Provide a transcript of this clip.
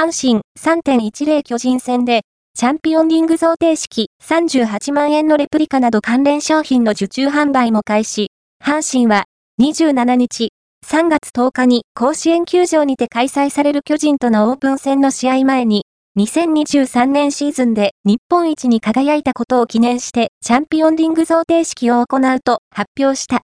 阪神3.10巨人戦で、チャンピオンリング贈呈式38万円のレプリカなど関連商品の受注販売も開始。阪神は27日、3月10日に甲子園球場にて開催される巨人とのオープン戦の試合前に、2023年シーズンで日本一に輝いたことを記念してチャンピオンリング贈呈式を行うと発表した。